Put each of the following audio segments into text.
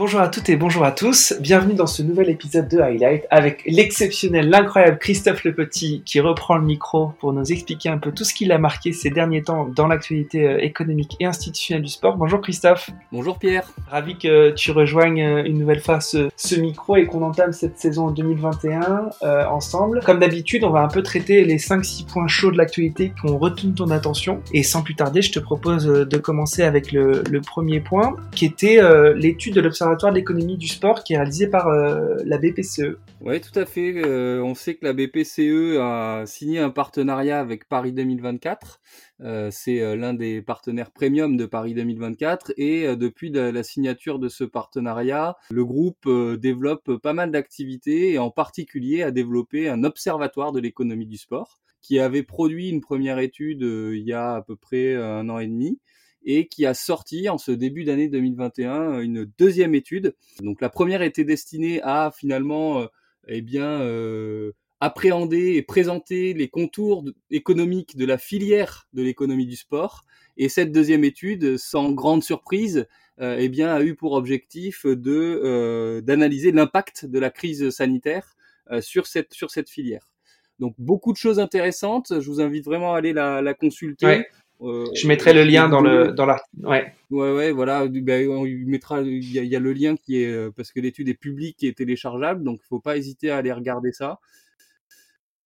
Bonjour à toutes et bonjour à tous. Bienvenue dans ce nouvel épisode de Highlight avec l'exceptionnel, l'incroyable Christophe Le Petit qui reprend le micro pour nous expliquer un peu tout ce qu'il a marqué ces derniers temps dans l'actualité euh, économique et institutionnelle du sport. Bonjour Christophe. Bonjour Pierre. Ravi que tu rejoignes euh, une nouvelle fois ce, micro et qu'on entame cette saison 2021 euh, ensemble. Comme d'habitude, on va un peu traiter les 5-6 points chauds de l'actualité qui ont retenu ton attention. Et sans plus tarder, je te propose de commencer avec le, premier point qui était l'étude de l'observation de l'économie du sport qui est réalisé par euh, la BPCE. Oui, tout à fait. Euh, on sait que la BPCE a signé un partenariat avec Paris 2024. Euh, c'est l'un des partenaires premium de Paris 2024 et depuis la, signature de ce partenariat, le groupe développe pas mal d'activités et en particulier a développé un observatoire de l'économie du sport qui avait produit une première étude il y a à peu près un an et demi et qui a sorti en ce début d'année 2021 une deuxième étude. Donc la première était destinée à finalement euh, eh bien euh, appréhender et présenter les contours économiques de la filière de l'économie du sport. Et cette deuxième étude, sans grande surprise, euh, eh bien, a eu pour objectif de d'analyser l'impact de la crise sanitaire sur cette sur cette filière. Donc beaucoup de choses intéressantes. Je vous invite vraiment à aller la, la consulter. Euh, je mettrai le lien dans le dans l'article. Ouais. Ouais, ouais, voilà. Ben, on mettra. Il y, a, le lien qui est euh, parce que l'étude est publique et téléchargeable, donc il faut pas hésiter à aller regarder ça.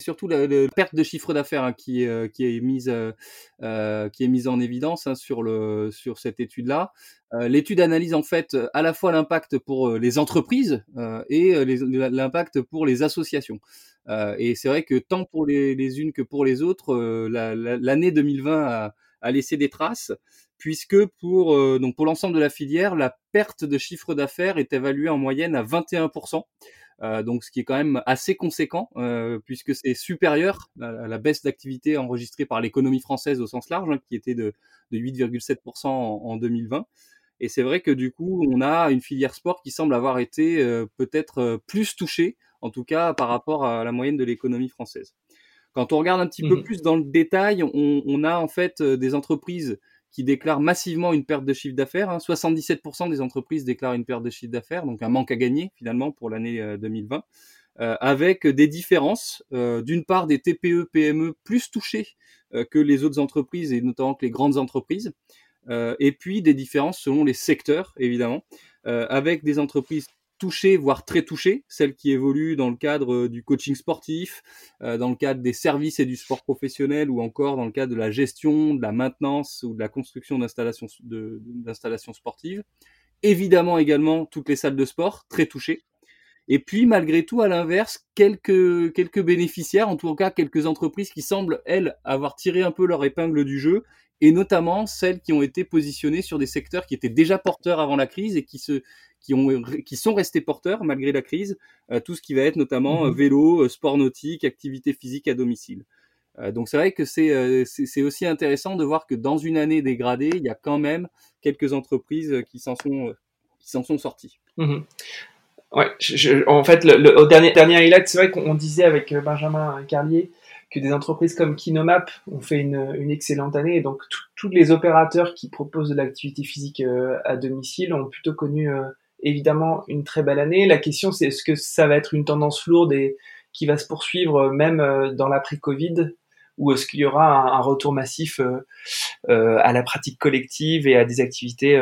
Surtout la, perte de chiffre d'affaires hein, qui, euh, qui est mise qui est mise en évidence hein, sur le sur cette étude-là. L'étude analyse en fait à la fois l'impact pour les entreprises et l'impact pour les associations. et c'est vrai que tant pour les, les, unes que pour les autres, l'année 2020 a, a laissé des traces, puisque pour euh, donc pour l'ensemble de la filière, la perte de chiffre d'affaires est évaluée en moyenne à 21%. Euh, donc ce qui est quand même assez conséquent euh, puisque c'est supérieur à la baisse d'activité enregistrée par l'économie française au sens large, hein, qui était de, de 8,7% en, en, 2020. Et c'est vrai que du coup, on a une filière sport qui semble avoir été euh, peut-être plus touchée, en tout cas par rapport à la moyenne de l'économie française. Quand on regarde un petit peu mmh plus dans le détail, on, on a en fait euh, des entreprises qui déclarent massivement une perte de chiffre d'affaires. Hein. 77% des entreprises déclarent une perte de chiffre d'affaires, donc un manque à gagner finalement pour l'année 2020, euh, euh, avec des différences. Euh, D'une part, des TPE, PME plus touchées euh, que les autres entreprises et notamment que les grandes entreprises. et puis des différences selon les secteurs, évidemment, avec des entreprises touchées, voire très touchées, celles qui évoluent dans le cadre euh, du coaching sportif, euh, dans le cadre des services et du sport professionnel, ou encore dans le cadre de la gestion, de la maintenance ou de la construction d'installations sportives. Évidemment également toutes les salles de sport très touchées. Et puis malgré tout, à l'inverse, quelques bénéficiaires, en tout cas quelques entreprises qui semblent elles avoir tiré un peu leur épingle du jeu et notamment celles qui ont été positionnées sur des secteurs qui étaient déjà porteurs avant la crise et qui se qui ont qui sont restés porteurs malgré la crise, euh, tout ce qui va être notamment euh, mhm. vélo, euh, sport nautique, activité physique à domicile. donc c'est vrai que c'est c'est aussi intéressant de voir que dans une année dégradée, il y a quand même quelques entreprises qui s'en sont qui s'en sont sorties. Mhm. Ouais, je, en fait, le, au dernier dernier highlight, c'est vrai qu'on disait avec Benjamin Carlier que des entreprises comme Kinomap ont fait une, une excellente année. Et donc, tous les opérateurs qui proposent de l'activité physique euh, à domicile ont plutôt connu euh, évidemment une très belle année. La question, c'est est-ce que ça va être une tendance lourde et qui va se poursuivre euh, même dans l'après-Covid ou est-ce qu'il y aura un, retour massif à la pratique collective et à des activités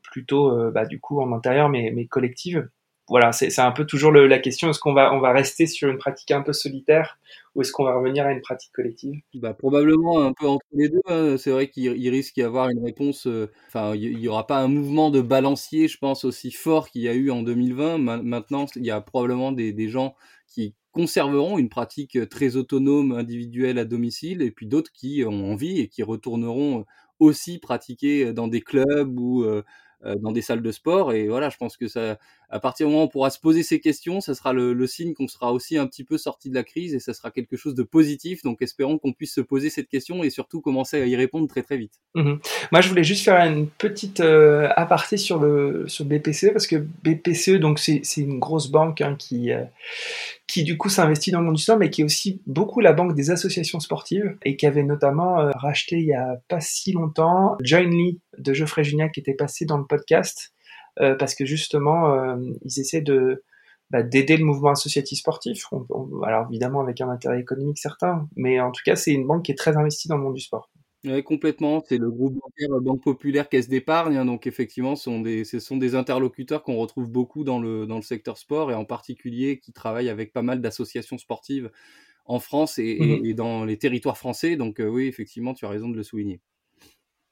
plutôt bah, du coup en intérieur mais collectives? Voilà, c'est un peu toujours la question est-ce qu'on va on va rester sur une pratique un peu solitaire ou est-ce qu'on va revenir à une pratique collective? Bah, probablement un peu entre les deux. Hein. C'est vrai qu'il risque d'y avoir une réponse. Euh, enfin, il y, aura pas un mouvement de balancier, je pense, aussi fort qu'il y a eu en 2020. maintenant, il y a probablement des, des gens qui conserveront une pratique très autonome, individuelle à domicile, et puis d'autres qui ont envie et qui retourneront aussi pratiquer dans des clubs ou euh, euh, dans des salles de sport. Et voilà, je pense que ça, à partir du moment où on pourra se poser ces questions, ça sera le, le signe qu'on sera aussi un petit peu sorti de la crise et ça sera quelque chose de positif. Donc espérons qu'on puisse se poser cette question et surtout commencer à y répondre très très vite. Mmh Moi, je voulais juste faire une petite euh, aparté sur le sur BPCE parce que BPCE, donc c'est une grosse banque hein, qui euh, qui du coup s'investit dans le monde du sport, mais qui est aussi beaucoup la banque des associations sportives et qui avait notamment euh, racheté il y a pas si longtemps Join Lee de Geoffrey Juniac qui était passé dans le podcast parce que justement, ils essaient de bah, d'aider le mouvement associatif sportif. alors évidemment avec un intérêt économique certain, mais en tout cas c'est une banque qui est très investie dans le monde du sport. Oui, complètement. C'est le groupe bancaire Banque Populaire Caisse d'épargne. Hein, donc effectivement, ce sont des, ce sont des interlocuteurs qu'on retrouve beaucoup dans le, dans le secteur sport et en particulier qui travaillent avec pas mal d'associations sportives en France et, mmh dans les territoires français. Donc euh, oui, effectivement, tu as raison de le souligner.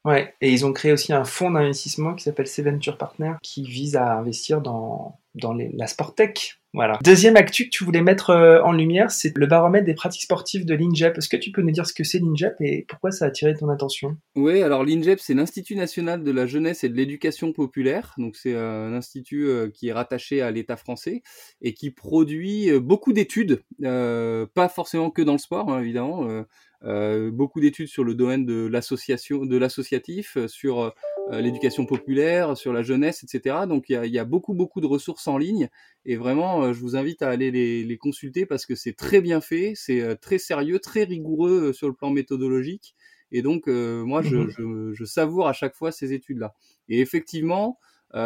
Ouais, et ils ont créé aussi un fonds d'investissement qui s'appelle Seventure Partner qui vise à investir dans, dans les, la Sportec. Voilà. Deuxième actu que tu voulais mettre euh, en lumière, c'est le baromètre des pratiques sportives de l'INJEP. Est-ce que tu peux nous dire ce que c'est l'INJEP et pourquoi ça a attiré ton attention? Oui, alors l'INJEP, c'est l'Institut national de la jeunesse et de l'éducation populaire. Donc c'est un institut euh, qui est rattaché à l'État français et qui produit euh, beaucoup d'études, pas forcément que dans le sport, hein, évidemment. Euh, beaucoup d'études sur le domaine de l'association, de l'associatif, euh, sur euh, l'éducation populaire, sur la jeunesse, etc. Donc il y a, y a, beaucoup beaucoup de ressources en ligne et vraiment je vous invite à aller les, les consulter parce que c'est très bien fait, c'est très sérieux, très rigoureux sur le plan méthodologique et donc moi je, mmh je, je, savoure à chaque fois ces études là. Et effectivement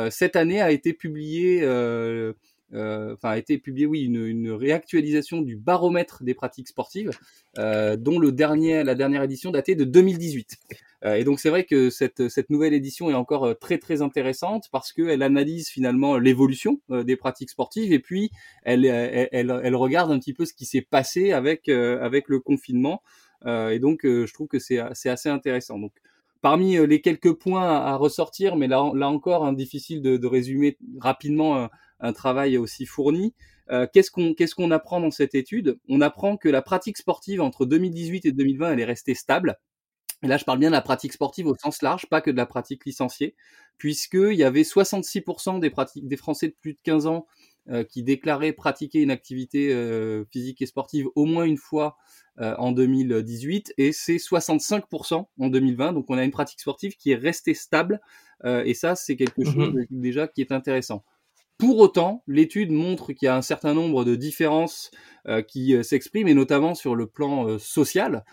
cette année a été publiée euh, enfin a été publié, oui, une, une, réactualisation du baromètre des pratiques sportives, euh, dont le dernier, la dernière édition datait de 2018. Euh, et donc c'est vrai que cette, cette nouvelle édition est encore euh, très très intéressante parce qu'elle analyse finalement l'évolution euh, des pratiques sportives et puis elle, elle, elle, regarde un petit peu ce qui s'est passé avec avec le confinement. et donc je trouve que c'est assez intéressant. Donc parmi les quelques points à, ressortir, mais là, là encore, hein, difficile de, de, résumer rapidement un travail aussi fourni. Euh, qu'est-ce qu'on qu'est-ce qu'on apprend dans cette étude? On apprend que la pratique sportive entre 2018 et 2020, elle est restée stable. Et là, je parle bien de la pratique sportive au sens large, pas que de la pratique licenciée, puisqu'il y avait 66% des, pratiques, des Français de plus de 15 ans euh, qui déclaraient pratiquer une activité euh, physique et sportive au moins une fois en 2018, et c'est 65% en 2020. Donc on a une pratique sportive qui est restée stable, et ça, c'est quelque mmh chose déjà qui est intéressant. Pour autant, l'étude montre qu'il y a un certain nombre de différences euh, qui euh, s'expriment, et notamment sur le plan euh, social,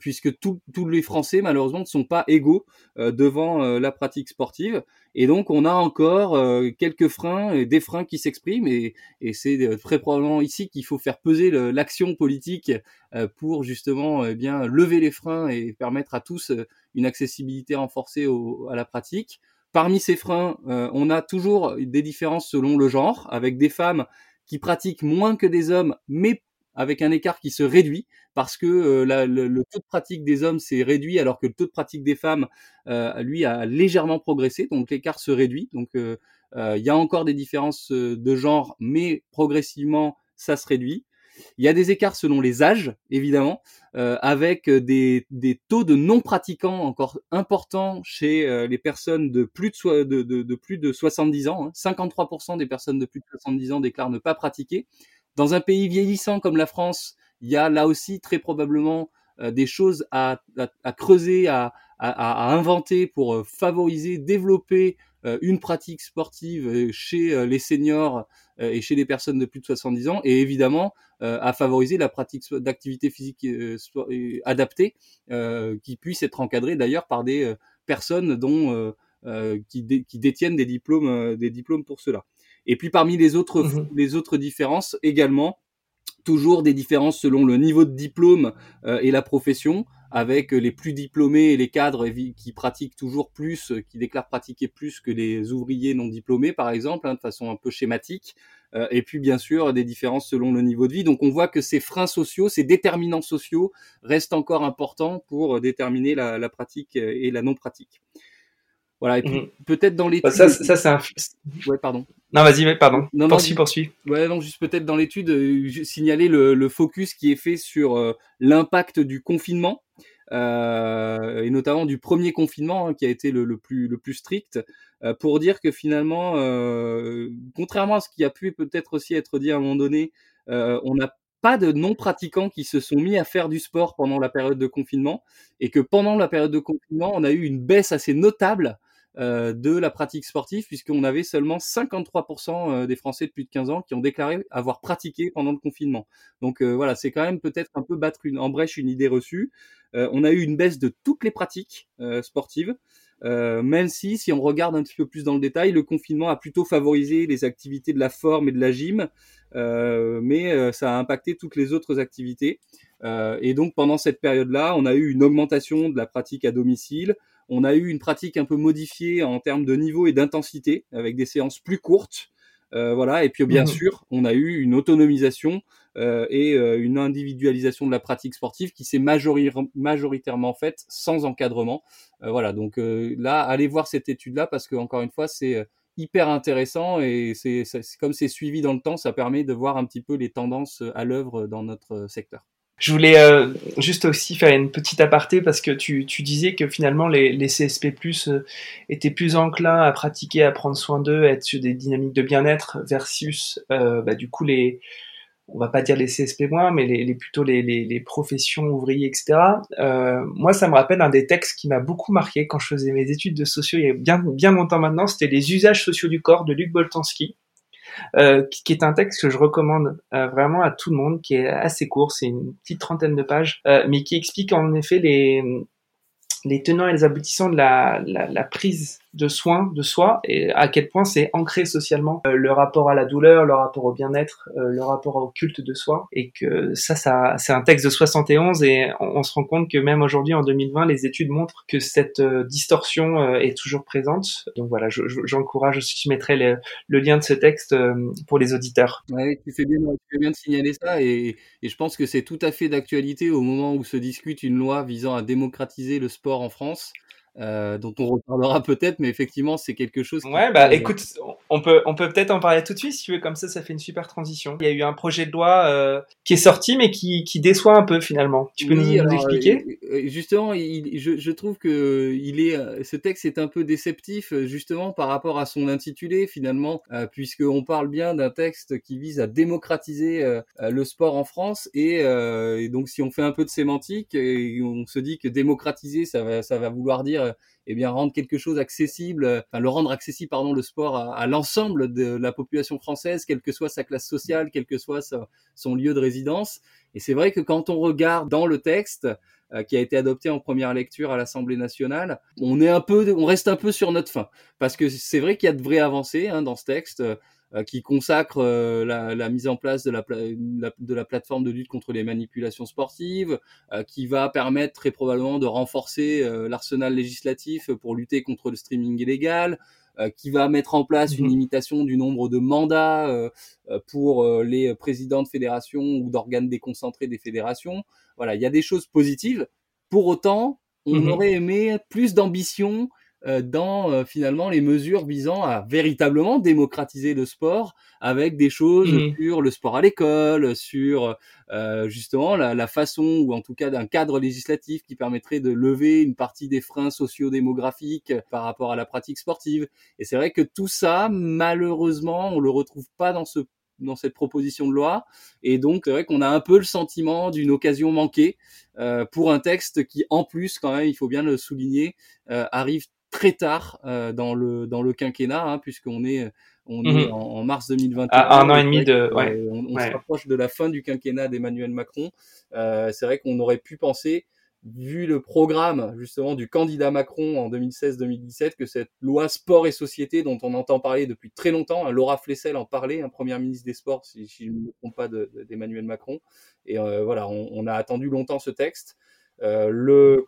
puisque tous les Français, malheureusement, ne sont pas égaux devant la pratique sportive. Et donc, on a encore quelques freins, et des freins qui s'expriment, et, c'est très probablement ici qu'il faut faire peser l'action politique pour justement eh bien lever les freins et permettre à tous une accessibilité renforcée à la pratique. Parmi ces freins, euh, on a toujours des différences selon le genre, avec des femmes qui pratiquent moins que des hommes, mais avec un écart qui se réduit, parce que euh, le, taux de pratique des hommes s'est réduit, alors que le taux de pratique des femmes, euh, lui, a légèrement progressé, donc l'écart se réduit. Donc il y a encore des différences de genre, mais progressivement, ça se réduit. Il y a des écarts selon les âges, évidemment, euh, avec des, des, taux de non-pratiquants encore importants chez euh, les personnes de plus de, de, de, de plus de 70 ans. Hein. 53% des personnes de plus de 70 ans déclarent ne pas pratiquer. Dans un pays vieillissant comme la France, il y a là aussi très probablement euh, des choses à, à, à creuser, à, à, inventer pour favoriser, développer une pratique sportive chez les seniors et chez les personnes de plus de 70 ans, et évidemment euh, à favoriser la pratique d'activité physique euh, adaptée euh, qui puisse être encadrée d'ailleurs par des personnes dont qui, qui, détiennent des diplômes des diplômes pour cela. Et puis parmi les autres mmh les autres différences également toujours des différences selon le niveau de diplôme et la profession avec les plus diplômés et les cadres qui pratiquent toujours plus, qui déclarent pratiquer plus que les ouvriers non diplômés, par exemple, hein, de façon un peu schématique. Euh, et puis, bien sûr, des différences selon le niveau de vie. Donc, on voit que ces freins sociaux, ces déterminants sociaux restent encore importants pour déterminer la, la pratique et la non-pratique. Voilà, et puis mmh. peut-être dans l'étude. Bah, ça, ça c'est un. Ouais, pardon. Non, vas-y, pardon. Non, poursuis, poursuis. Ouais, non, juste peut-être dans l'étude, euh, signaler le, le, focus qui est fait sur euh, l'impact du confinement euh, et notamment du premier confinement hein, qui a été le, le, plus, le plus strict, euh, pour dire que finalement, contrairement à ce qui a pu peut-être aussi être dit à un moment donné, on n'a pas de non-pratiquants qui se sont mis à faire du sport pendant la période de confinement, et que pendant la période de confinement, on a eu une baisse assez notable de la pratique sportive, puisqu'on avait seulement 53% euh, des Français de plus de 15 ans qui ont déclaré avoir pratiqué pendant le confinement. Donc euh, voilà, c'est quand même peut-être un peu battre en brèche une idée reçue. on a eu une baisse de toutes les pratiques sportives. Euh, même si, si on regarde un petit peu plus dans le détail, le confinement a plutôt favorisé les activités de la forme et de la gym, euh, mais euh, ça a impacté toutes les autres activités. Euh, et donc pendant cette période-là, on a eu une augmentation de la pratique à domicile, on a eu une pratique un peu modifiée en termes de niveau et d'intensité, avec des séances plus courtes. Euh, voilà, et puis bien mmh. sûr, on a eu une autonomisation euh, et euh, une individualisation de la pratique sportive qui s'est majoritairement faite sans encadrement. Euh, voilà, donc là, allez voir cette étude-là parce que encore une fois, c'est hyper intéressant et c'est comme c'est suivi dans le temps, ça permet de voir un petit peu les tendances à l'œuvre dans notre secteur. Je voulais euh, juste aussi faire une petite aparté parce que tu, tu disais que finalement les, les CSP+ euh, étaient plus enclins à pratiquer, à prendre soin d'eux, à être sur des dynamiques de bien-être versus euh, bah, du coup les on va pas dire les CSP moins, mais les, les plutôt les, les, les, professions ouvriers, etc. Euh, moi, ça me rappelle un des textes qui m'a beaucoup marqué quand je faisais mes études de sociaux il y a bien bien longtemps maintenant. C'était les usages sociaux du corps de Luc Boltanski euh, qui, est un texte que je recommande euh, vraiment à tout le monde, qui est assez court, c'est une petite trentaine de pages, euh, mais qui explique en effet les, tenants et les aboutissants de la prise de soins de soi et à quel point c'est ancré socialement euh, le rapport à la douleur, le rapport au bien-être, euh, le rapport au culte de soi et que ça, ça c'est un texte de 71 et on, se rend compte que même aujourd'hui en 2020 les études montrent que cette euh, distorsion est toujours présente donc voilà j'encourage je, aussi je mettrai le, le, lien de ce texte pour les auditeurs. Ouais, tu fais bien, tu fais bien de signaler ça et, et je pense que c'est tout à fait d'actualité au moment où se discute une loi visant à démocratiser le sport en France. Euh, dont on reparlera peut-être, mais effectivement, c'est quelque chose. Ouais, bah écoute, on peut on peut peut-être en parler tout de suite si tu veux, comme ça, ça fait une super transition. Il y a eu un projet de loi euh, qui est sorti, mais qui, qui déçoit un peu finalement. Tu peux nous, expliquer? euh, Justement, il, je, je trouve que il est, ce texte est un peu déceptif justement par rapport à son intitulé finalement, puisque on parle bien d'un texte qui vise à démocratiser le sport en France et, et, donc si on fait un peu de sémantique, et on se dit que démocratiser, ça va ça va vouloir dire euh, eh bien rendre quelque chose accessible, euh, enfin le rendre accessible pardon le sport à, l'ensemble de la population française, quelle que soit sa classe sociale, quel que soit son lieu de résidence. Et c'est vrai que quand on regarde dans le texte euh, qui a été adopté en première lecture à l'Assemblée nationale, on est un peu, on reste un peu sur notre fin, parce que c'est vrai qu'il y a de vraies avancées hein, dans ce texte. Euh, qui consacre euh, la, la, mise en place de la, de la plateforme de lutte contre les manipulations sportives, euh, qui va permettre très probablement de renforcer l'arsenal législatif pour lutter contre le streaming illégal, qui va mettre en place une mhm. limitation du nombre de mandats pour les présidents de fédérations ou d'organes déconcentrés des fédérations. Voilà, il y a des choses positives. Pour autant, on mhm. aurait aimé plus d'ambition dans euh, finalement les mesures visant à véritablement démocratiser le sport avec des choses mmh sur le sport à l'école, sur euh, justement la, la, façon ou en tout cas d'un cadre législatif qui permettrait de lever une partie des freins socio-démographiques par rapport à la pratique sportive. Et c'est vrai que tout ça, malheureusement, on le retrouve pas dans ce dans cette proposition de loi. Et donc, c'est vrai qu'on a un peu le sentiment d'une occasion manquée euh, pour un texte qui, en plus, quand même, il faut bien le souligner, euh, arrive très tard euh, dans le dans le quinquennat, hein, puisqu'on est on est mhm. en, mars 2021. À un an et demi de, ouais. on, on se rapproche de la fin du quinquennat d'Emmanuel Macron. Euh, c'est vrai qu'on aurait pu penser, vu le programme justement du candidat Macron en 2016-2017, que cette loi sport et société dont on entend parler depuis très longtemps, hein, Laura Flessel en parlait, un hein, première ministre des Sports, si, si je ne me trompe pas d'Emmanuel Macron. Et euh, voilà, on, on, a attendu longtemps ce texte. Euh, le,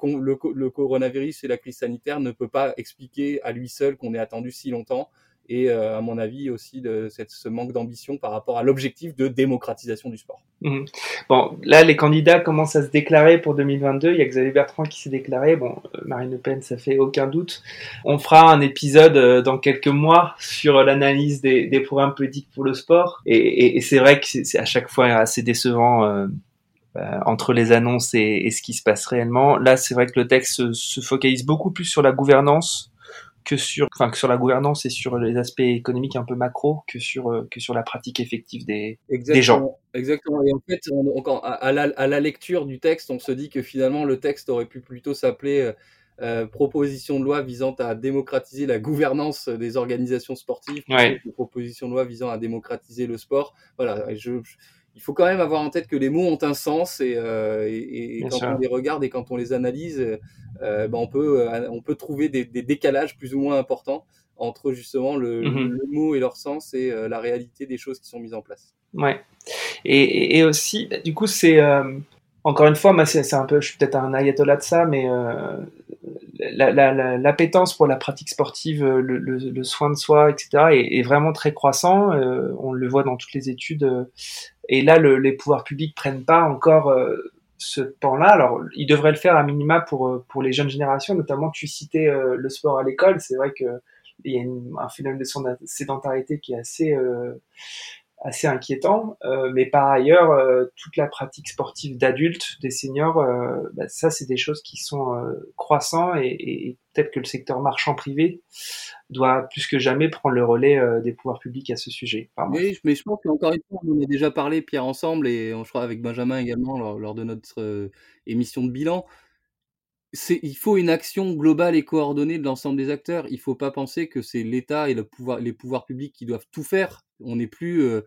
coronavirus et la crise sanitaire ne peut pas expliquer à lui seul qu'on ait attendu si longtemps et euh, à mon avis aussi de ce manque d'ambition par rapport à l'objectif de démocratisation du sport. Mmh. Bon, là les candidats commencent à se déclarer pour 2022. Il y a Xavier Bertrand qui s'est déclaré. Bon, Marine Le Pen, ça fait aucun doute. On fera un épisode euh, dans quelques mois sur l'analyse des, programmes politiques pour le sport. Et, c'est vrai que c'est à chaque fois assez décevant. Entre les annonces et, et, ce qui se passe réellement. Là, c'est vrai que le texte se, focalise beaucoup plus sur la gouvernance que sur, enfin, que sur la gouvernance et sur les aspects économiques un peu macro que sur euh, que sur la pratique effective des, des gens. Exactement. Et en fait, on, à, la, à, la, lecture du texte, on se dit que finalement le texte aurait pu plutôt s'appeler euh, euh proposition de loi visant à démocratiser la gouvernance des organisations sportives, ouais. proposition de loi visant à démocratiser le sport. Voilà, je, il faut quand même avoir en tête que les mots ont un sens et, et, quand on les regarde et quand on les analyse, ben on peut on peut trouver des, des, décalages plus ou moins importants entre justement le, le, mot et leur sens et la réalité des choses qui sont mises en place. Ouais. Et, et aussi, du coup, c'est encore une fois, c'est un peu, je suis peut-être un ayatollah de ça, mais euh, l'appétence pour la pratique sportive, euh, le, soin de soi, etc., est, est vraiment très croissant. Euh, on le voit dans toutes les études. Euh, et là, le, les pouvoirs publics prennent pas encore ce pan-là. Alors, ils devraient le faire à minima pour pour les jeunes générations, notamment. Tu citais le sport à l'école. C'est vrai que il y a une, un phénomène de sédentarité qui est assez assez inquiétant. Euh, mais par ailleurs, euh, toute la pratique sportive d'adultes, des seniors, euh, bah, ça, c'est des choses qui sont croissantes et, et peut-être que le secteur marchand privé doit plus que jamais prendre le relais des pouvoirs publics à ce sujet. oui, mais je pense qu'encore une fois, on en a déjà parlé, Pierre, ensemble, et je crois avec Benjamin également lors, lors de notre émission de bilan il faut une action globale et coordonnée de l'ensemble des acteurs. Il faut pas penser que c'est l'État et le pouvoir, les pouvoirs publics qui doivent tout faire. On n'est plus, euh,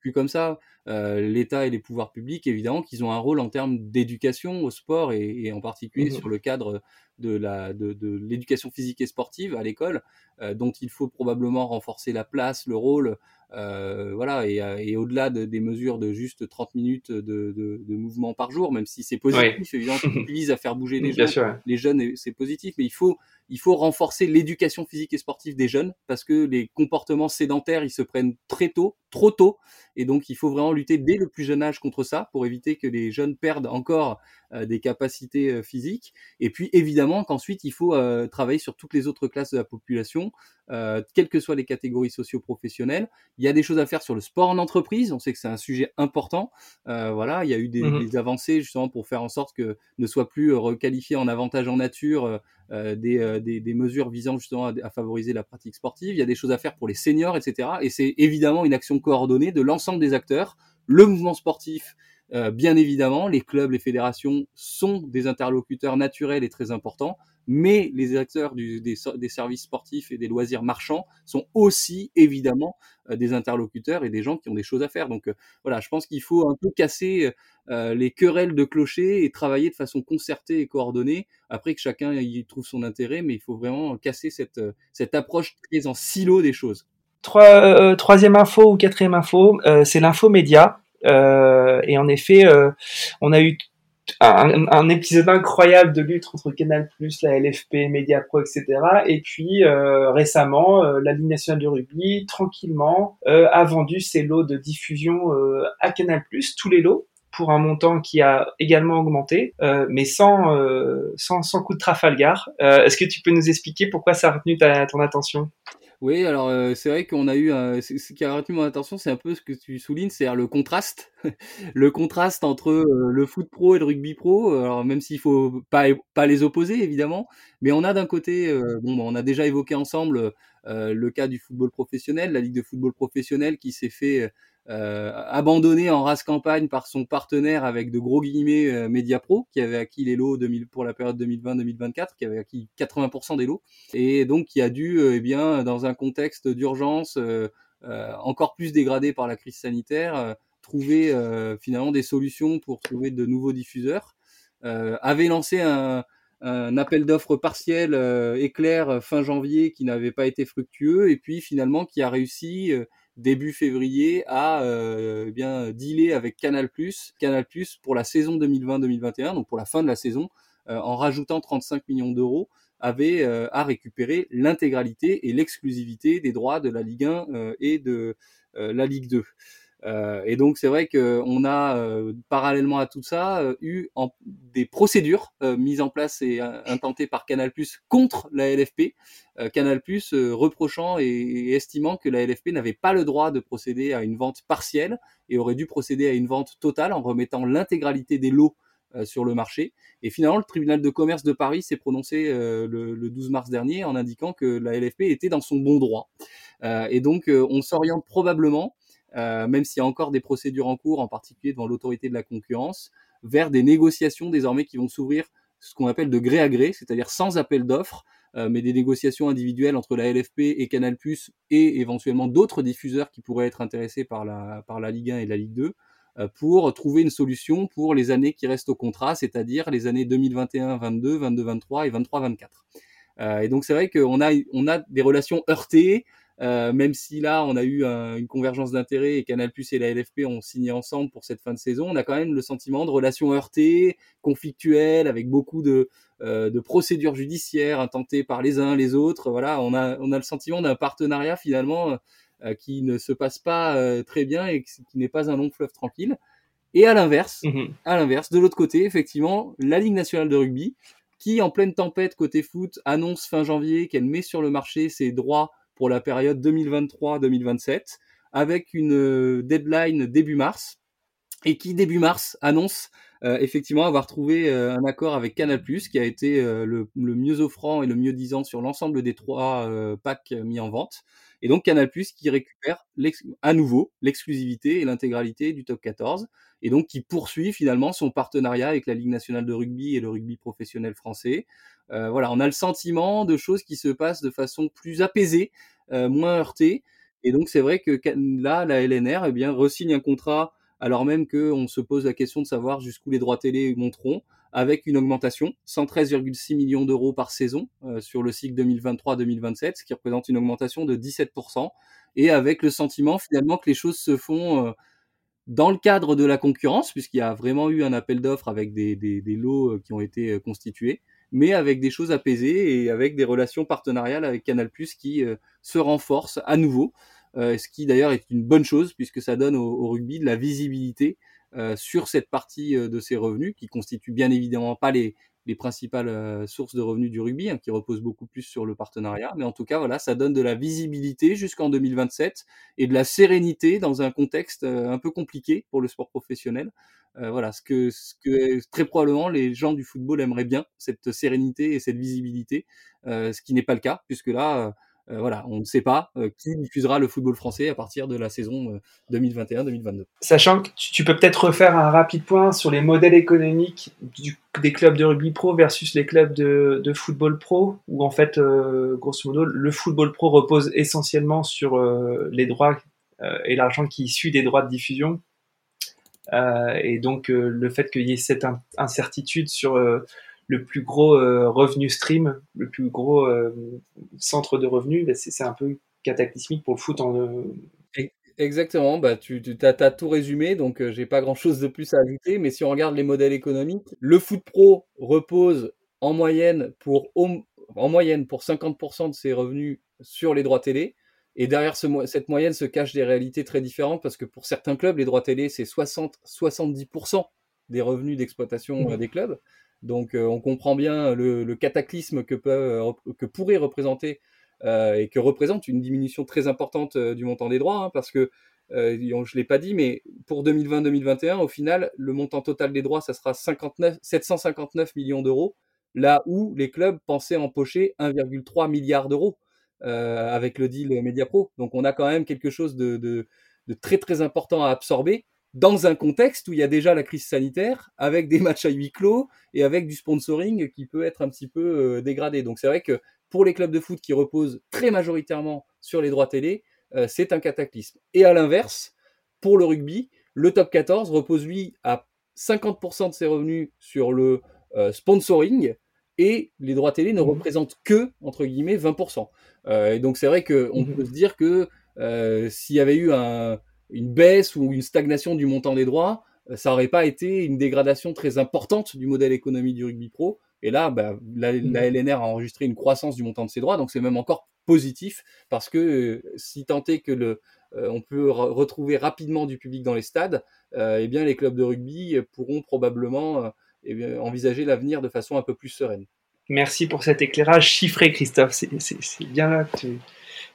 plus comme ça. Euh, L'État et les pouvoirs publics, évidemment, qu'ils ont un rôle en termes d'éducation au sport et, et en particulier mmh sur le cadre de la de, de l'éducation physique et sportive à l'école, euh, dont il faut probablement renforcer la place, le rôle, euh, voilà, et, euh, et au-delà de, des mesures de juste 30 minutes de, de, de mouvement par jour, même si c'est positif, évidemment, qui vise à faire bouger les jeunes, les jeunes, c'est positif, mais il faut il faut renforcer l'éducation physique et sportive des jeunes parce que les comportements sédentaires, ils se prennent très tôt, trop tôt, et donc il faut vraiment lutter dès le plus jeune âge contre ça pour éviter que les jeunes perdent encore euh, des capacités euh, physiques. Et puis évidemment qu'ensuite il faut euh, travailler sur toutes les autres classes de la population, quelles que soient les catégories socio-professionnelles. Il y a des choses à faire sur le sport en entreprise. On sait que c'est un sujet important. voilà, il y a eu des, mmh des, avancées justement pour faire en sorte que ne soit plus requalifié en avantage en nature des, des, des, mesures visant justement à, à, favoriser la pratique sportive. Il y a des choses à faire pour les seniors, etc. Et c'est évidemment une action coordonnée de l'ensemble des acteurs, le mouvement sportif euh, bien évidemment, les clubs, les fédérations sont des interlocuteurs naturels et très importants, mais les acteurs du, des, des, services sportifs et des loisirs marchands sont aussi évidemment euh, des interlocuteurs et des gens qui ont des choses à faire. Donc euh, voilà, je pense qu'il faut un peu casser les querelles de clochers et travailler de façon concertée et coordonnée. Après que chacun y trouve son intérêt, mais il faut vraiment casser cette, cette approche très en silo des choses. Trois, troisième info ou quatrième info, c'est l'info média. Euh, et en effet, euh, on a eu un, un, épisode incroyable de lutte entre Canal+, la LFP, Mediapro, etc. Et puis euh, récemment, euh, la Ligue nationale du rugby, tranquillement, euh, a vendu ses lots de diffusion à Canal+, tous les lots, pour un montant qui a également augmenté, mais sans, sans, sans coup de Trafalgar. Est-ce que tu peux nous expliquer pourquoi ça a retenu ta, ton attention? Oui, alors euh, c'est vrai qu'on a eu un... ce qui a retenu mon attention, c'est un peu ce que tu soulignes, c'est le contraste, le contraste entre euh, le foot pro et le rugby pro. Alors même s'il faut pas pas les opposer évidemment, mais on a d'un côté, euh, bon, bah, on a déjà évoqué ensemble le cas du football professionnel, la ligue de football professionnel qui s'est fait euh, abandonné en race campagne par son partenaire avec de gros guillemets euh, Mediapro, qui avait acquis les lots 2000, pour la période 2020-2024, qui avait acquis 80% des lots, et donc qui a dû, euh, eh bien, dans un contexte d'urgence euh, encore plus dégradé par la crise sanitaire, trouver finalement des solutions pour trouver de nouveaux diffuseurs. avait lancé un, un appel d'offres partiel éclair fin janvier qui n'avait pas été fructueux et puis finalement qui a réussi début février à euh, eh bien dealer avec Canal+, Canal+ pour la saison 2020-2021, donc pour la fin de la saison, euh, en rajoutant 35 millions d'euros, avait euh, à récupérer l'intégralité et l'exclusivité des droits de la Ligue 1 euh, et de la Ligue 2. Euh, et donc c'est vrai qu'on a euh, parallèlement à tout ça euh, eu des procédures mises en place et intentées par Canal+ contre la LFP. Canal+ reprochant et, estimant que la LFP n'avait pas le droit de procéder à une vente partielle et aurait dû procéder à une vente totale en remettant l'intégralité des lots sur le marché. Et finalement, le tribunal de commerce de Paris s'est prononcé le, le, 12 mars dernier en indiquant que la LFP était dans son bon droit. et donc, on s'oriente probablement même s'il y a encore des procédures en cours, en particulier devant l'autorité de la concurrence, vers des négociations désormais qui vont s'ouvrir ce qu'on appelle de gré à gré, c'est-à-dire sans appel d'offres, euh, mais des négociations individuelles entre la LFP et Canal+, et éventuellement d'autres diffuseurs qui pourraient être intéressés par la, par Ligue 1 et la Ligue 2, pour trouver une solution pour les années qui restent au contrat, c'est-à-dire les années 2021, 22, 22, 23 et 23, 24. et donc c'est vrai qu'on on a des relations heurtées. Euh, même si là, on a eu une convergence d'intérêts et Canal+ et la LFP ont signé ensemble pour cette fin de saison, on a quand même le sentiment de relations heurtées, conflictuelles, avec beaucoup de, euh, de procédures judiciaires intentées par les uns les autres. Voilà, on a, on a le sentiment d'un partenariat finalement euh, qui ne se passe pas euh, très bien et qui n'est pas un long fleuve tranquille. Et à l'inverse, mmh à l'inverse, de l'autre côté, effectivement, la Ligue nationale de rugby, qui en pleine tempête côté foot annonce fin janvier qu'elle met sur le marché ses droits pour la période 2023-2027, avec une euh, deadline début mars, et qui début mars annonce euh, effectivement avoir trouvé euh, un accord avec Canal+, qui a été le, mieux offrant et le mieux disant sur l'ensemble des trois packs mis en vente. Et donc Canal+, qui récupère à nouveau l'exclusivité et l'intégralité du top 14, et donc qui poursuit finalement son partenariat avec la Ligue nationale de rugby et le rugby professionnel français. Euh, voilà, on a le sentiment de choses qui se passent de façon plus apaisée, euh, moins heurtée. Et donc c'est vrai que là, la LNR eh bien resigne un contrat alors même qu'on se pose la question de savoir jusqu'où les droits télé monteront, avec une augmentation, 113,6 millions d'euros par saison euh, sur le cycle 2023-2027, ce qui représente une augmentation de 17%, et avec le sentiment finalement que les choses se font dans le cadre de la concurrence, puisqu'il y a vraiment eu un appel d'offres avec des, lots qui ont été constitués, mais avec des choses apaisées et avec des relations partenariales avec Canal+ qui euh, se renforcent à nouveau, euh, ce qui d'ailleurs est une bonne chose puisque ça donne au, rugby de la visibilité euh, sur cette partie de ses revenus qui constitue bien évidemment pas les, les principales euh, sources de revenus du rugby, hein, qui reposent beaucoup plus sur le partenariat. Mais en tout cas, voilà, ça donne de la visibilité jusqu'en 2027 et de la sérénité dans un contexte euh, un peu compliqué pour le sport professionnel. Euh, voilà, ce que, ce que très probablement les gens du football aimeraient bien, cette sérénité et cette visibilité, ce qui n'est pas le cas, puisque là, euh, voilà, on ne sait pas euh, qui diffusera le football français à partir de la saison 2021-2022. Euh, Sachant que tu, peux peut-être refaire un rapide point sur les modèles économiques des clubs de rugby pro versus les clubs de, football pro, où en fait, grosso modo, le football pro repose essentiellement sur les droits et l'argent qui issu des droits de diffusion. et donc le fait qu'il y ait cette incertitude sur le plus gros euh, revenu stream, le plus gros euh, centre de revenus, bah, c'est un peu cataclysmique pour le foot en, euh, Exactement, bah tu, tu as, tout résumé, donc j'ai pas grand chose de plus à ajouter, mais si on regarde les modèles économiques, le foot pro repose en moyenne pour en moyenne pour 50% de ses revenus sur les droits télé, et derrière ce, cette moyenne se cachent des réalités très différentes parce que pour certains clubs, les droits télé c'est 60-70% des revenus d'exploitation mmh. des clubs. Donc euh, on comprend bien le, cataclysme euh, que pourrait représenter euh, et que représente une diminution très importante du montant des droits, hein, parce que je je l'ai pas dit, mais pour 2020-2021, au final, le montant total des droits, ça sera 59, 759 millions d'euros, là où les clubs pensaient empocher 1,3 milliard d'euros avec le deal Mediapro. Donc on a quand même quelque chose de très très important à absorber dans un contexte où il y a déjà la crise sanitaire, avec des matchs à huis clos et avec du sponsoring qui peut être un petit peu euh, dégradé. Donc c'est vrai que pour les clubs de foot qui reposent très majoritairement sur les droits télé, euh, c'est un cataclysme. Et à l'inverse, pour le rugby, le top 14 repose lui à 50% de ses revenus sur le euh, sponsoring et les droits télé ne mmh représentent que, entre guillemets, 20%. et donc c'est vrai qu'on mmh peut se dire que s'il y avait eu un, une baisse ou une stagnation du montant des droits, euh, ça n'aurait pas été une dégradation très importante du modèle économique du rugby pro. Et là, bah, la, LNR a enregistré une croissance du montant de ses droits, donc c'est même encore positif parce que euh, si tant est que le, euh, on peut retrouver rapidement du public dans les stades, eh bien les clubs de rugby pourront probablement eh envisager l'avenir de façon un peu plus sereine. Merci pour cet éclairage chiffré, Christophe. C'est bien là que tu,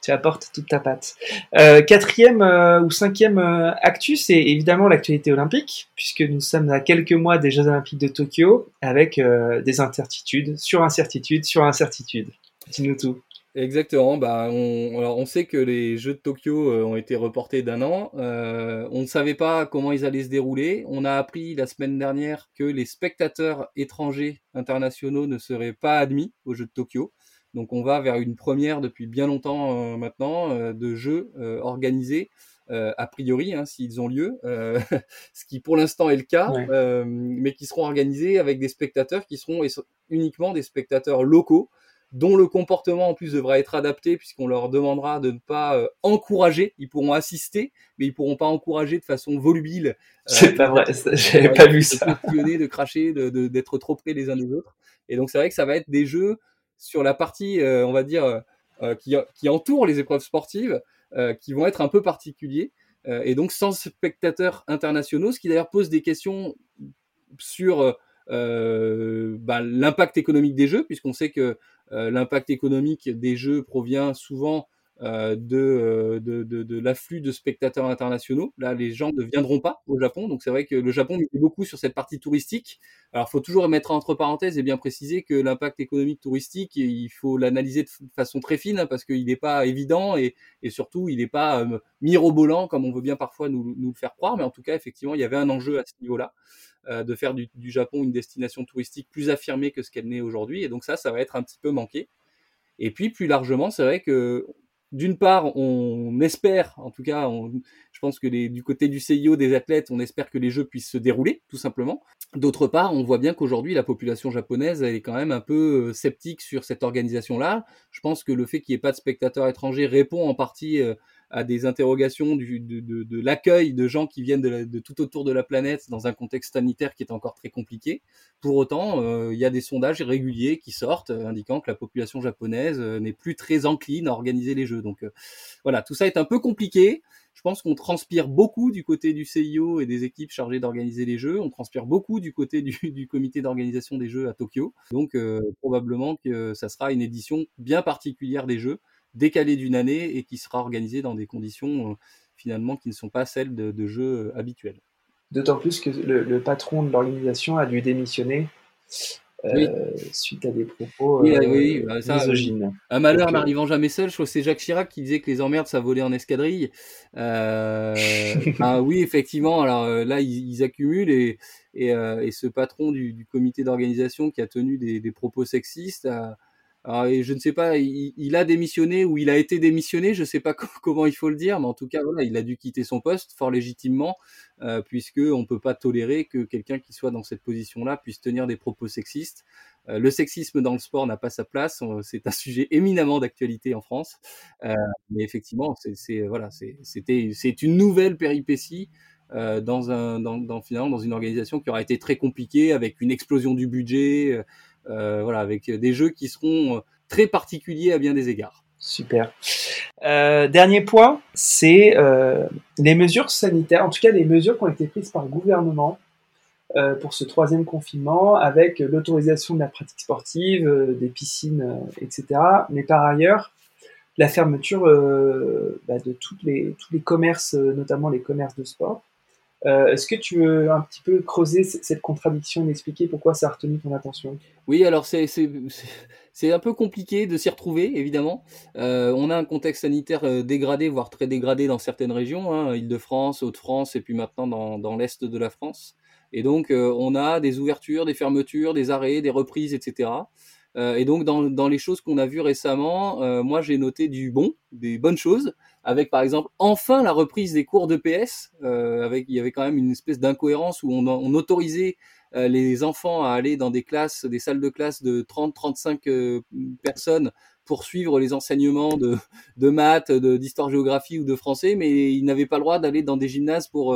tu apportes toute ta patte. Euh, quatrième euh, ou cinquième euh, actus, c'est évidemment l'actualité olympique, puisque nous sommes à quelques mois des Jeux olympiques de Tokyo, avec des incertitudes, sur incertitude, sur incertitude. Dis-nous tout. Exactement. Bah, on, alors on sait que les Jeux de Tokyo ont été reportés d'un an. on ne savait pas comment ils allaient se dérouler. On a appris la semaine dernière que les spectateurs étrangers internationaux ne seraient pas admis aux Jeux de Tokyo. Donc on va vers une première depuis bien longtemps euh, maintenant euh, de jeux euh, organisés a priori, hein, s'ils ont lieu, ce qui pour l'instant est le cas, mais qui seront organisés avec des spectateurs qui seront uniquement des spectateurs locaux dont le comportement en plus devra être adapté puisqu'on leur demandera de ne pas euh, encourager. Ils pourront assister, mais ils pourront pas encourager de façon volubile. Euh, c'est pas vrai, j'avais pas vu ça. De de cracher, de, d'être trop près les uns des autres. Et donc c'est vrai que ça va être des jeux sur la partie, euh, on va dire, qui, qui entoure les épreuves sportives, qui vont être un peu particuliers. et donc sans spectateurs internationaux, ce qui d'ailleurs pose des questions sur bah, l'impact économique des jeux, puisqu'on sait que euh, l'impact économique des jeux provient souvent euh, euh, de, l'afflux de spectateurs internationaux. Là, les gens ne viendront pas au Japon, donc c'est vrai que le Japon est beaucoup sur cette partie touristique. Alors, il faut toujours mettre entre parenthèses et bien préciser que l'impact économique touristique, il faut l'analyser de façon très fine hein, parce qu'il n'est pas évident et, surtout, il n'est pas mirobolant comme on veut bien parfois nous, le faire croire. Mais en tout cas, effectivement, il y avait un enjeu à ce niveau-là. Euh, de faire du, Japon une destination touristique plus affirmée que ce qu'elle n'est aujourd'hui. Et donc ça, ça va être un petit peu manqué. Et puis plus largement, c'est vrai que d'une part, on espère, en tout cas, je pense que du côté du CIO des athlètes, on espère que les jeux puissent se dérouler, tout simplement. D'autre part, on voit bien qu'aujourd'hui, la population japonaise, est quand même un peu euh, sceptique sur cette organisation-là. Je pense que le fait qu'il n'y ait pas de spectateurs étrangers répond en partie euh, à des interrogations du, de, de, de l'accueil de gens qui viennent de, de, tout autour de la planète dans un contexte sanitaire qui est encore très compliqué. Pour autant, euh, il y a des sondages réguliers qui sortent euh, indiquant que la population japonaise euh, n'est plus très encline à organiser les jeux. Donc voilà, tout ça est un peu compliqué. Je pense qu'on transpire beaucoup du côté du CIO et des équipes chargées d'organiser les jeux. On transpire beaucoup du côté du, du comité d'organisation des jeux à Tokyo. Donc probablement que ça sera une édition bien particulière des jeux décalé d'une année et qui sera organisé dans des conditions euh, finalement qui ne sont pas celles de, jeux euh, habituels. D'autant plus que le, patron de l'organisation a dû démissionner euh, suite à des propos oui, bah, misogynes. Un malheur n'arrivant jamais seul. Je crois que c'est Jacques Chirac qui disait que les emmerdes ça volait en escadrille. ah oui, effectivement. Alors là, ils, accumulent et, et, ce patron du, comité d'organisation qui a tenu des, des propos sexistes. A, alors, je ne sais pas, il, a démissionné ou il a été démissionné, je ne sais pas comment il faut le dire, mais en tout cas, voilà, il a dû quitter son poste fort légitimement, euh, puisque on peut pas tolérer que quelqu'un qui soit dans cette position-là puisse tenir des propos sexistes. Euh, le sexisme dans le sport n'a pas sa place, c'est un sujet éminemment d'actualité en France, euh, mais effectivement, c'est voilà, c'était c'est une nouvelle péripétie. Euh, dans un dans, dans, finalement dans une organisation qui aura été très compliquée avec une explosion du budget euh, voilà, avec des jeux qui seront euh, très particuliers à bien des égards. Super. Euh, dernier point, c'est euh, les mesures sanitaires, en tout cas les mesures qui ont été prises par le gouvernement euh, pour ce troisième confinement, avec l'autorisation de la pratique sportive, euh, des piscines, etc. Mais par ailleurs, la fermeture bah, de les, tous les commerces, notamment les commerces de sport. Euh, est-ce que tu veux un petit peu creuser cette contradiction et expliquer pourquoi ça a retenu ton attention? Oui, alors c'est un peu compliqué de s'y retrouver, évidemment. Euh, on a un contexte sanitaire euh, dégradé, voire très dégradé dans certaines régions, hein, Île-de-France, Hauts-de-France, et puis maintenant dans, dans l'Est de la France. Et donc, on a des ouvertures, des fermetures, des arrêts, des reprises, etc. et donc, dans, dans les choses qu'on a vues récemment, moi, j'ai noté du bon, des bonnes choses avec par exemple enfin la reprise des cours de PS. Euh, avec il y avait quand même une espèce d'incohérence où on, autorisait euh, les enfants à aller dans des classes, des salles de classe de 30-35 euh, personnes pour suivre les enseignements de, de maths, d'histoire-géographie ou de français, mais ils n'avaient pas le droit d'aller dans des gymnases pour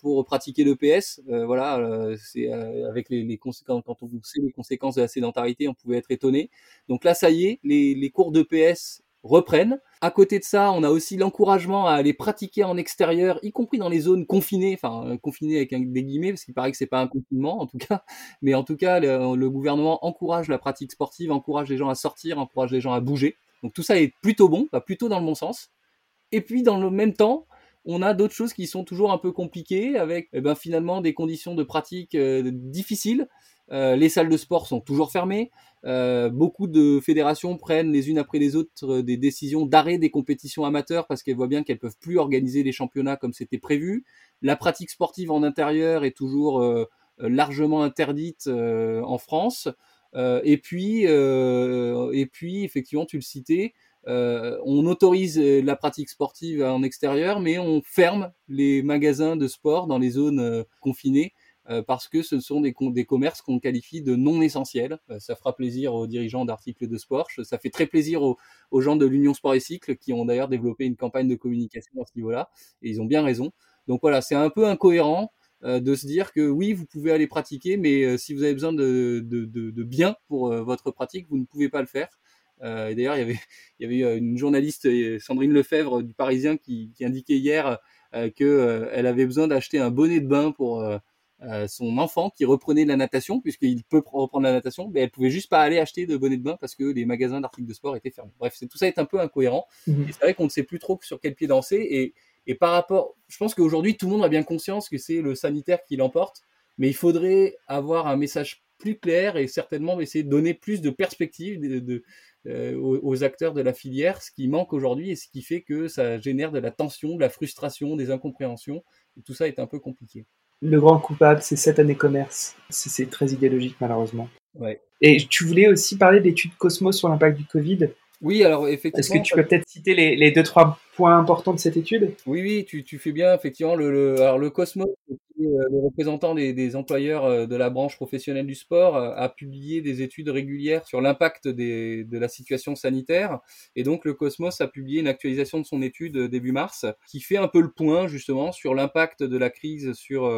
pour pratiquer le PS. voilà, c'est avec les, les, conséquences quand on sait les conséquences de la sédentarité, on pouvait être étonné. Donc là, ça y est, les, les cours de PS reprennent. À côté de ça, on a aussi l'encouragement à aller pratiquer en extérieur, y compris dans les zones confinées, enfin euh, confinées avec des guillemets, parce qu'il paraît que c'est pas un confinement en tout cas, mais en tout cas, le, gouvernement encourage la pratique sportive, encourage les gens à sortir, encourage les gens à bouger. Donc tout ça est plutôt bon, va plutôt dans le bon sens. Et puis dans le même temps, on a d'autres choses qui sont toujours un peu compliquées, avec eh ben, finalement des conditions de pratique euh, difficiles. Euh, les salles de sport sont toujours fermées. Euh, beaucoup de fédérations prennent les unes après les autres des décisions d'arrêt des compétitions amateurs parce qu'elles voient bien qu'elles peuvent plus organiser les championnats comme c'était prévu. La pratique sportive en intérieur est toujours largement interdite en France. et puis, et puis effectivement, tu le citais, euh, on autorise euh, la pratique sportive en extérieur, mais on ferme les magasins de sport dans les zones euh, confinées parce que ce sont des, des commerces qu'on qualifie de non essentiels. ça fera plaisir aux dirigeants d'articles de sport. Ça fait très plaisir aux, aux gens de l'Union Sport et Cycle qui ont d'ailleurs développé une campagne de communication à ce niveau-là. Et ils ont bien raison. Donc voilà, c'est un peu incohérent de se dire que oui, vous pouvez aller pratiquer, mais si vous avez besoin de, de, de, de bien pour votre pratique, vous ne pouvez pas le faire. Euh, et d'ailleurs, il y avait, il y avait euh, une journaliste, euh, Sandrine Lefebvre du Parisien, qui, qui indiquait hier euh, qu'elle avait besoin d'acheter un bonnet de bain pour son enfant qui reprenait la natation, puisqu'il peut reprendre la natation, mais elle pouvait juste pas aller acheter de bonnet de bain parce que les magasins d'articles de sport étaient fermés. Bref, tout ça est un peu incohérent. Mmh. Et c'est vrai qu'on ne sait plus trop sur quel pied danser. Et, et par rapport, je pense qu'aujourd'hui, tout le monde a bien conscience que c'est le sanitaire qui l'emporte, mais il faudrait avoir un message plus clair et certainement essayer de donner plus de perspectives, de, de, euh, aux, acteurs de la filière, ce qui manque aujourd'hui et ce qui fait que ça génère de la tension, de la frustration, des incompréhensions. Et tout ça est un peu compliqué. Le grand coupable, c'est cette année commerce. C'est très idéologique malheureusement. Ouais. Et tu voulais aussi parler d'études Cosmos sur l'impact du Covid. Oui, alors effectivement. Est-ce que tu peux peut-être citer les, les, deux trois points importants de cette étude? Oui, oui, tu, tu, fais bien effectivement. Le, le alors le Cosmos, euh, le représentant des, des, employeurs euh, de la branche professionnelle du sport, euh, a publié des études régulières sur l'impact de la situation sanitaire. Et donc le Cosmos a publié une actualisation de son étude début mars, qui fait un peu le point justement sur l'impact de la crise sur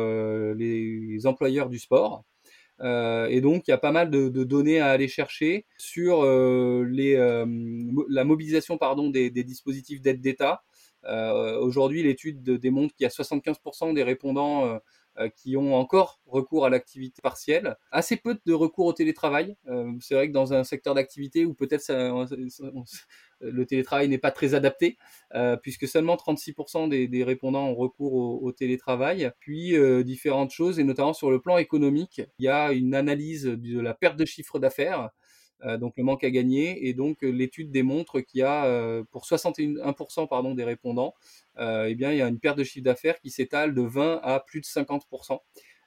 les employeurs du sport. Euh, et donc, il y a pas mal de, de données à aller chercher sur euh, euh, la mobilisation pardon, des, dispositifs d'aide d'État. Aujourd'hui, l'étude démontre qu'il y a 75% des répondants qui ont encore recours à l'activité partielle. Assez peu de recours au télétravail. Euh, c'est vrai que dans un secteur d'activité où peut-être le télétravail n'est pas très adapté, euh, puisque seulement 36% des, des, répondants ont recours au, au télétravail. Puis différentes choses, et notamment sur le plan économique, il y a une analyse de la perte de chiffre d'affaires euh, donc le manque à gagner. Et donc euh, l'étude démontre qu'il y a euh, pour 61% pardon, des répondants, eh bien il y a une perte de chiffre d'affaires qui s'étale de 20 à plus de 50%.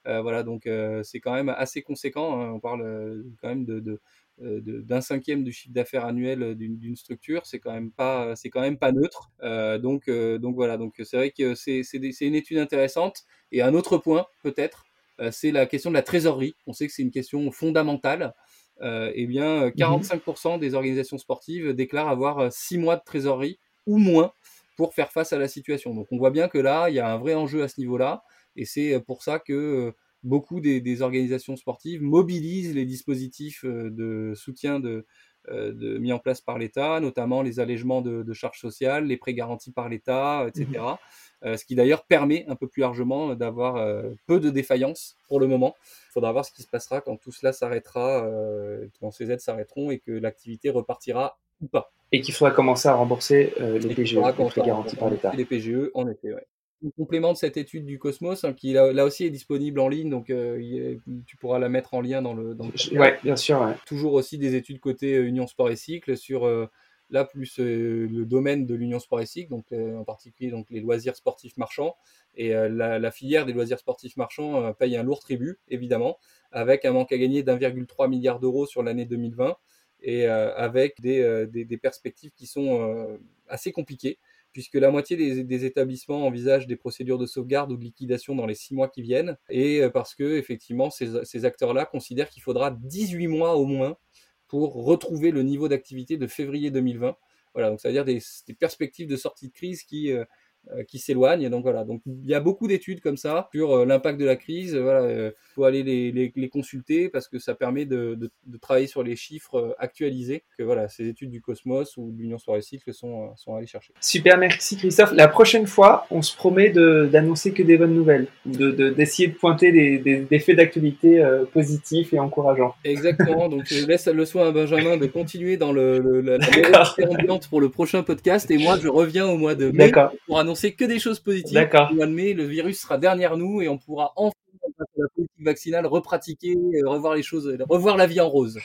voilà, donc c'est quand même assez conséquent. Hein. On parle quand même de, d'un cinquième du chiffre d'affaires annuel d'une structure, c'est quand même pas c'est quand même pas neutre. Euh, donc donc voilà, donc c'est vrai que c'est une étude intéressante. Et un autre point peut-être, c'est la question de la trésorerie. On sait que c'est une question fondamentale euh, eh bien, 45% mhm. des organisations sportives déclarent avoir 6 euh, mois de trésorerie ou moins pour faire face à la situation. Donc on voit bien que là, il y a un vrai enjeu à ce niveau-là, et c'est euh, pour ça que beaucoup des, des, organisations sportives mobilisent les dispositifs de soutien de, de, mis en place par l'État, notamment les allègements de, de, charges sociales, les prêts garantis par l'État, etc. Euh, ce qui d'ailleurs permet un peu plus largement d'avoir euh, peu de défaillances pour le moment. Il faudra voir ce qui se passera quand tout cela s'arrêtera, euh, quand ces aides s'arrêteront et que l'activité repartira ou pas. Et qu'il faudra commencer à rembourser les PGE, les prêts garantis par l'État. Les PGE, en effet, ouais un complément de cette étude du Cosmos, hein, qui là, aussi est disponible en ligne, donc tu pourras la mettre en lien dans le. Dans Ouais, bien sûr. Ouais. Toujours aussi des études côté Union Sport et Cycle sur là plus euh, le domaine de l'Union Sport et Cycle, donc euh, en particulier donc les loisirs sportifs marchands. Et euh, la, la, filière des loisirs sportifs marchands paye un lourd tribut évidemment, avec un manque à gagner d'1,3 milliard d'euros sur l'année 2020 et avec des, des, des, perspectives qui sont assez compliquées puisque la moitié des, des, établissements envisagent des procédures de sauvegarde ou de liquidation dans les six mois qui viennent, et parce que effectivement ces, ces acteurs-là considèrent qu'il faudra 18 mois au moins pour retrouver le niveau d'activité de février 2020. Voilà, donc ça veut dire des, des perspectives de sortie de crise qui, euh, qui s'éloignent. Donc voilà, donc il y a beaucoup d'études comme ça sur euh, l'impact de la crise. Voilà, euh, faut aller les, les, les, consulter parce que ça permet de, de, de, travailler sur les chiffres actualisés. Que voilà, ces études du Cosmos ou de l'Union et Cycle sont sont allées chercher. Super, merci Christophe. La prochaine fois, on se promet d'annoncer que des bonnes nouvelles, de d'essayer de, pointer des, des, des faits d'actualité euh, positifs et encourageants. Exactement. Donc je laisse le soin à Benjamin de continuer dans le, le la, la ambiante pour le prochain podcast et moi je reviens au mois de mai pour annoncer c'est que des choses positives. D'accord. Au mois de mai, le virus sera derrière nous et on pourra enfin, la politique vaccinale, repratiquer, euh, revoir les choses, revoir la vie en rose.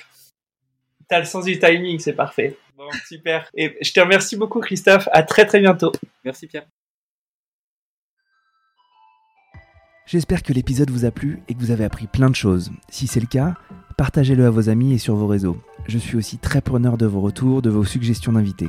T'as le sens du timing, c'est parfait. Bon, super. Et je te remercie beaucoup, Christophe. À très très bientôt. Merci, Pierre. J'espère que l'épisode vous a plu et que vous avez appris plein de choses. Si c'est le cas, partagez-le à vos amis et sur vos réseaux. Je suis aussi très preneur de vos retours, de vos suggestions d'invités.